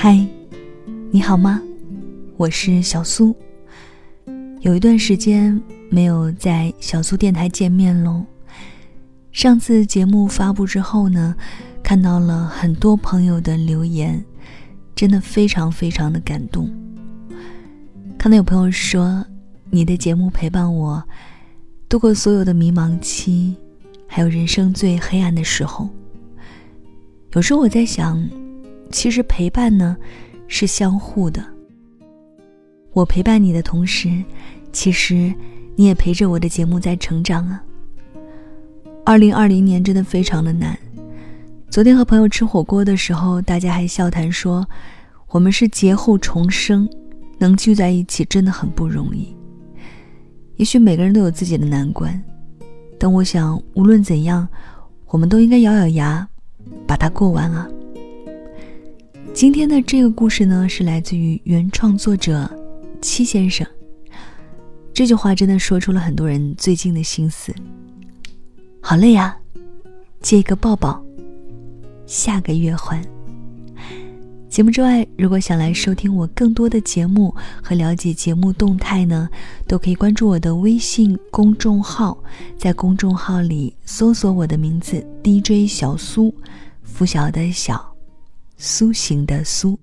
嗨，你好吗？我是小苏。有一段时间没有在小苏电台见面喽。上次节目发布之后呢，看到了很多朋友的留言，真的非常非常的感动。看到有朋友说，你的节目陪伴我度过所有的迷茫期，还有人生最黑暗的时候。有时候我在想，其实陪伴呢是相互的。我陪伴你的同时，其实你也陪着我的节目在成长啊。二零二零年真的非常的难。昨天和朋友吃火锅的时候，大家还笑谈说，我们是劫后重生。能聚在一起真的很不容易。也许每个人都有自己的难关，但我想无论怎样，我们都应该咬咬牙，把它过完啊。今天的这个故事呢，是来自于原创作者七先生。这句话真的说出了很多人最近的心思。好累呀，借一个抱抱，下个月还。节目之外，如果想来收听我更多的节目和了解节目动态呢，都可以关注我的微信公众号，在公众号里搜索我的名字 DJ 小苏，拂晓的小，苏醒的苏。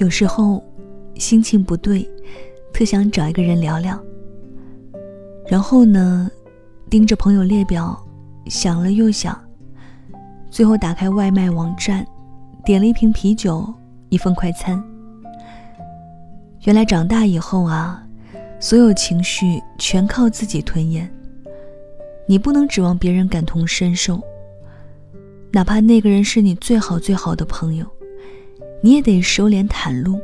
有时候心情不对，特想找一个人聊聊，然后呢？盯着朋友列表，想了又想，最后打开外卖网站，点了一瓶啤酒，一份快餐。原来长大以后啊，所有情绪全靠自己吞咽。你不能指望别人感同身受，哪怕那个人是你最好最好的朋友，你也得收敛袒露。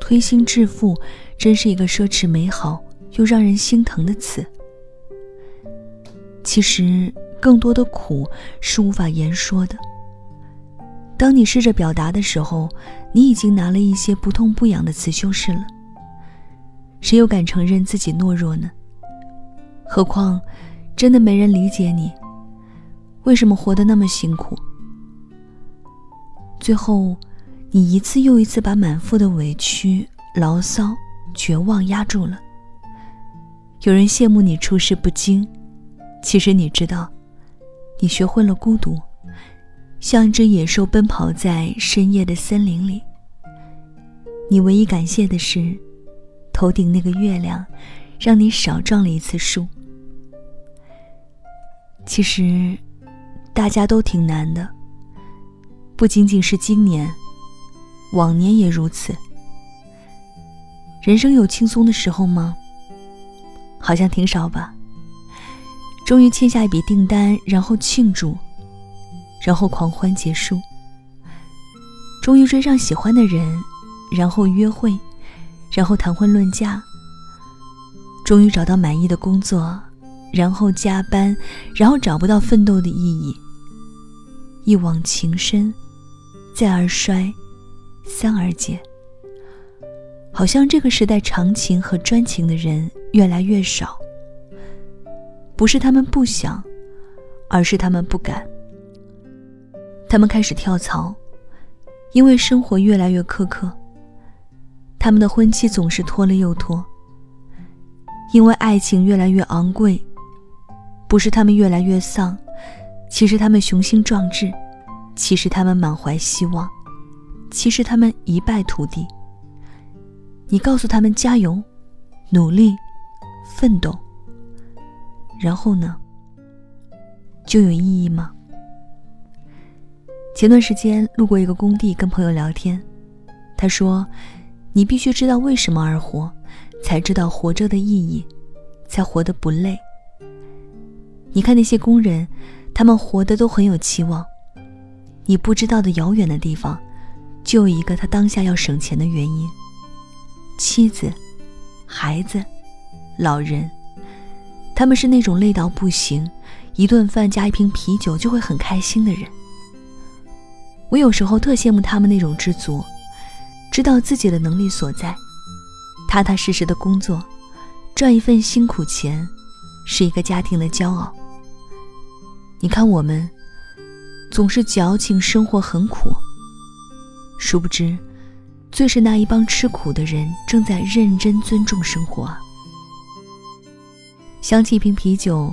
推心置腹，真是一个奢侈美好又让人心疼的词。其实，更多的苦是无法言说的。当你试着表达的时候，你已经拿了一些不痛不痒的词修饰了。谁又敢承认自己懦弱呢？何况，真的没人理解你，为什么活得那么辛苦？最后，你一次又一次把满腹的委屈、牢骚、绝望压住了。有人羡慕你处事不惊。其实你知道，你学会了孤独，像一只野兽奔跑在深夜的森林里。你唯一感谢的是，头顶那个月亮，让你少撞了一次树。其实，大家都挺难的，不仅仅是今年，往年也如此。人生有轻松的时候吗？好像挺少吧。终于签下一笔订单，然后庆祝，然后狂欢结束。终于追上喜欢的人，然后约会，然后谈婚论嫁。终于找到满意的工作，然后加班，然后找不到奋斗的意义。一往情深，再而衰，三而竭。好像这个时代长情和专情的人越来越少。不是他们不想，而是他们不敢。他们开始跳槽，因为生活越来越苛刻。他们的婚期总是拖了又拖，因为爱情越来越昂贵。不是他们越来越丧，其实他们雄心壮志，其实他们满怀希望，其实他们一败涂地。你告诉他们加油，努力，奋斗。然后呢？就有意义吗？前段时间路过一个工地，跟朋友聊天，他说：“你必须知道为什么而活，才知道活着的意义，才活得不累。”你看那些工人，他们活得都很有期望。你不知道的遥远的地方，就有一个他当下要省钱的原因：妻子、孩子、老人。他们是那种累到不行，一顿饭加一瓶啤酒就会很开心的人。我有时候特羡慕他们那种知足，知道自己的能力所在，踏踏实实的工作，赚一份辛苦钱，是一个家庭的骄傲。你看我们总是矫情，生活很苦。殊不知，最是那一帮吃苦的人正在认真尊重生活！想起一瓶啤酒，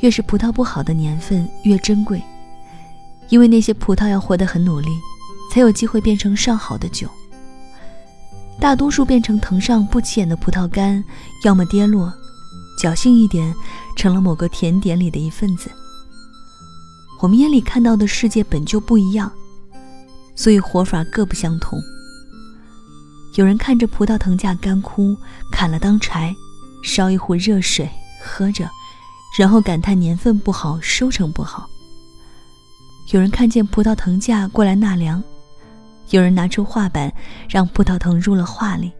越是葡萄不好的年份越珍贵，因为那些葡萄要活得很努力，才有机会变成上好的酒。大多数变成藤上不起眼的葡萄干，要么跌落，侥幸一点，成了某个甜点里的一份子。我们眼里看到的世界本就不一样，所以活法各不相同。有人看着葡萄藤架干枯，砍了当柴，烧一壶热水喝着，然后感叹年份不好，收成不好。有人看见葡萄藤架过来纳凉。有人拿出画板，让葡萄藤入了画里；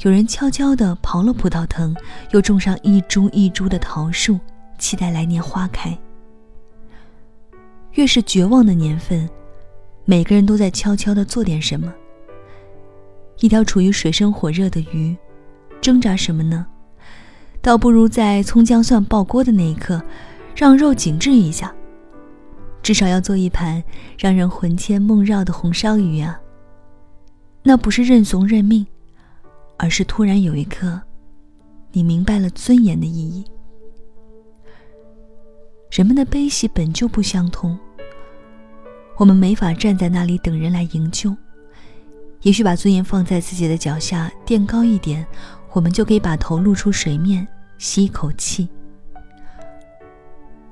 有人悄悄地刨了葡萄藤，又种上一株一株的桃树，期待来年花开。越是绝望的年份，每个人都在悄悄地做点什么。一条处于水深火热的鱼，挣扎什么呢？倒不如在葱姜蒜爆锅的那一刻，让肉紧致一下。至少要做一盘让人魂牵梦绕的红烧鱼啊！那不是认怂认命，而是突然有一刻，你明白了尊严的意义。人们的悲喜本就不相通，我们没法站在那里等人来营救。也许把尊严放在自己的脚下，垫高一点，我们就可以把头露出水面，吸一口气。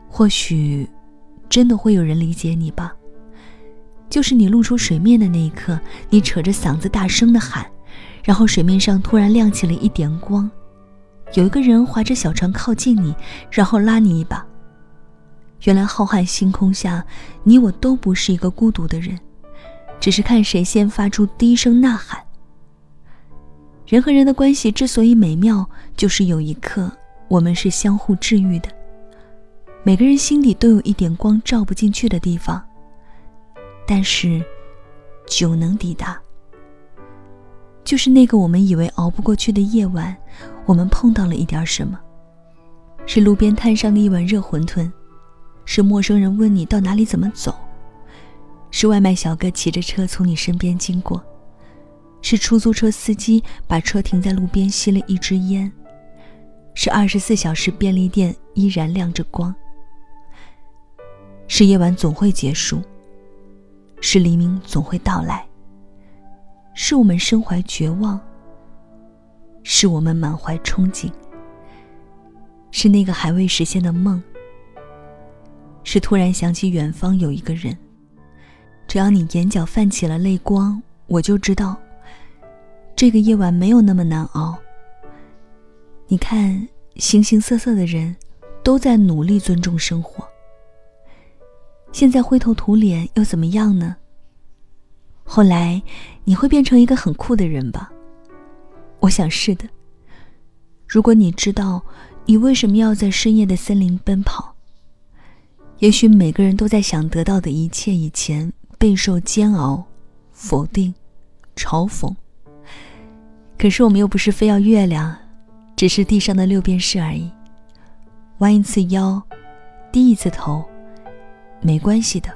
或许。真的会有人理解你吧？就是你露出水面的那一刻，你扯着嗓子大声的喊，然后水面上突然亮起了一点光，有一个人划着小船靠近你，然后拉你一把。原来浩瀚星空下，你我都不是一个孤独的人，只是看谁先发出第一声呐喊。人和人的关系之所以美妙，就是有一刻我们是相互治愈的。每个人心里都有一点光照不进去的地方，但是酒能抵达。就是那个我们以为熬不过去的夜晚，我们碰到了一点什么？是路边摊上的一碗热馄饨，是陌生人问你到哪里怎么走，是外卖小哥骑着车从你身边经过，是出租车司机把车停在路边吸了一支烟，是二十四小时便利店依然亮着光。是夜晚总会结束，是黎明总会到来。是我们身怀绝望，是我们满怀憧憬，是那个还未实现的梦，是突然想起远方有一个人。只要你眼角泛起了泪光，我就知道，这个夜晚没有那么难熬。你看，形形色色的人，都在努力尊重生活。现在灰头土脸又怎么样呢？后来你会变成一个很酷的人吧？我想是的。如果你知道你为什么要在深夜的森林奔跑，也许每个人都在想得到的一切以前备受煎熬、否定、嘲讽。可是我们又不是非要月亮，只是地上的六便士而已。弯一次腰，低一次头。没关系的，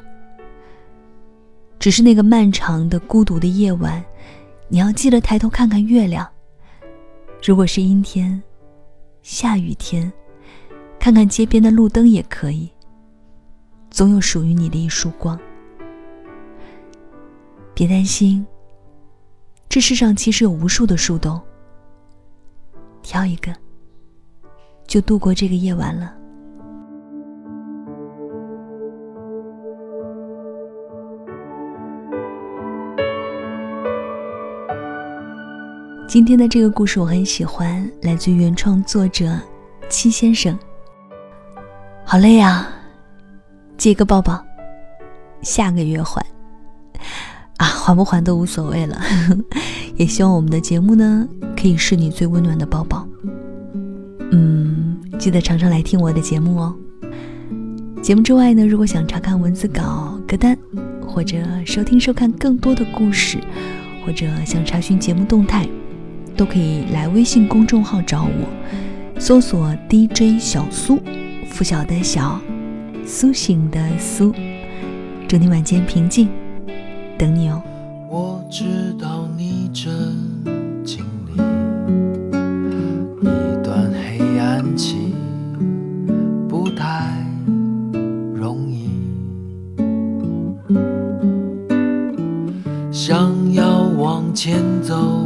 只是那个漫长的孤独的夜晚，你要记得抬头看看月亮。如果是阴天、下雨天，看看街边的路灯也可以。总有属于你的一束光。别担心，这世上其实有无数的树洞，挑一个，就度过这个夜晚了。今天的这个故事我很喜欢，来自原创作者七先生。好累啊，借个抱抱，下个月还啊，还不还都无所谓了。也希望我们的节目呢，可以是你最温暖的抱抱。嗯，记得常常来听我的节目哦。节目之外呢，如果想查看文字稿、歌单，或者收听收看更多的故事，或者想查询节目动态。都可以来微信公众号找我，搜索 DJ 小苏，拂晓的小，苏醒的苏，祝你晚间平静，等你哦。我知道你正经历一段黑暗期，不太容易，想要往前走。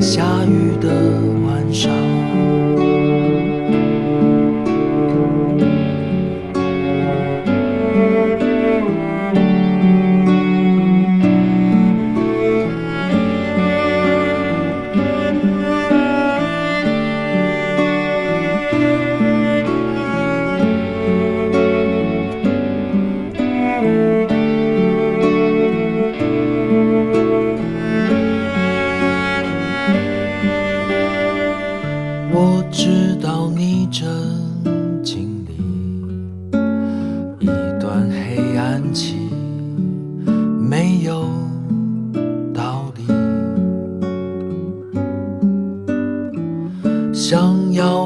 下雨的晚上。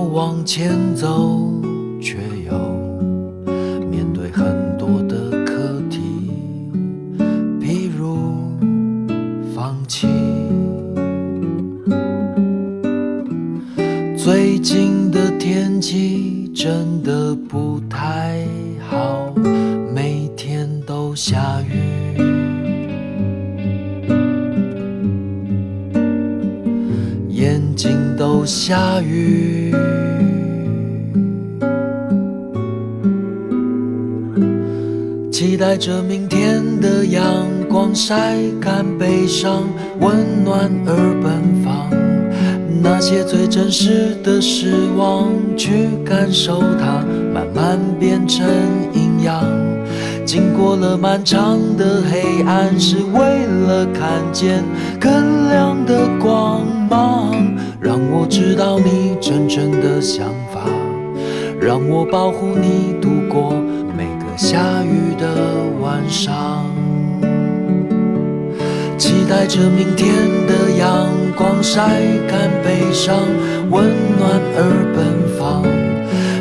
往前走，却又眼睛都下雨，期待着明天的阳光晒干悲伤，温暖而奔放。那些最真实的失望，去感受它，慢慢变成营养。经过了漫长的黑暗，是为了看见更亮的光芒。让我知道你真正的想法，让我保护你度过每个下雨的晚上。期待着明天的阳光晒干悲伤，温暖而奔放。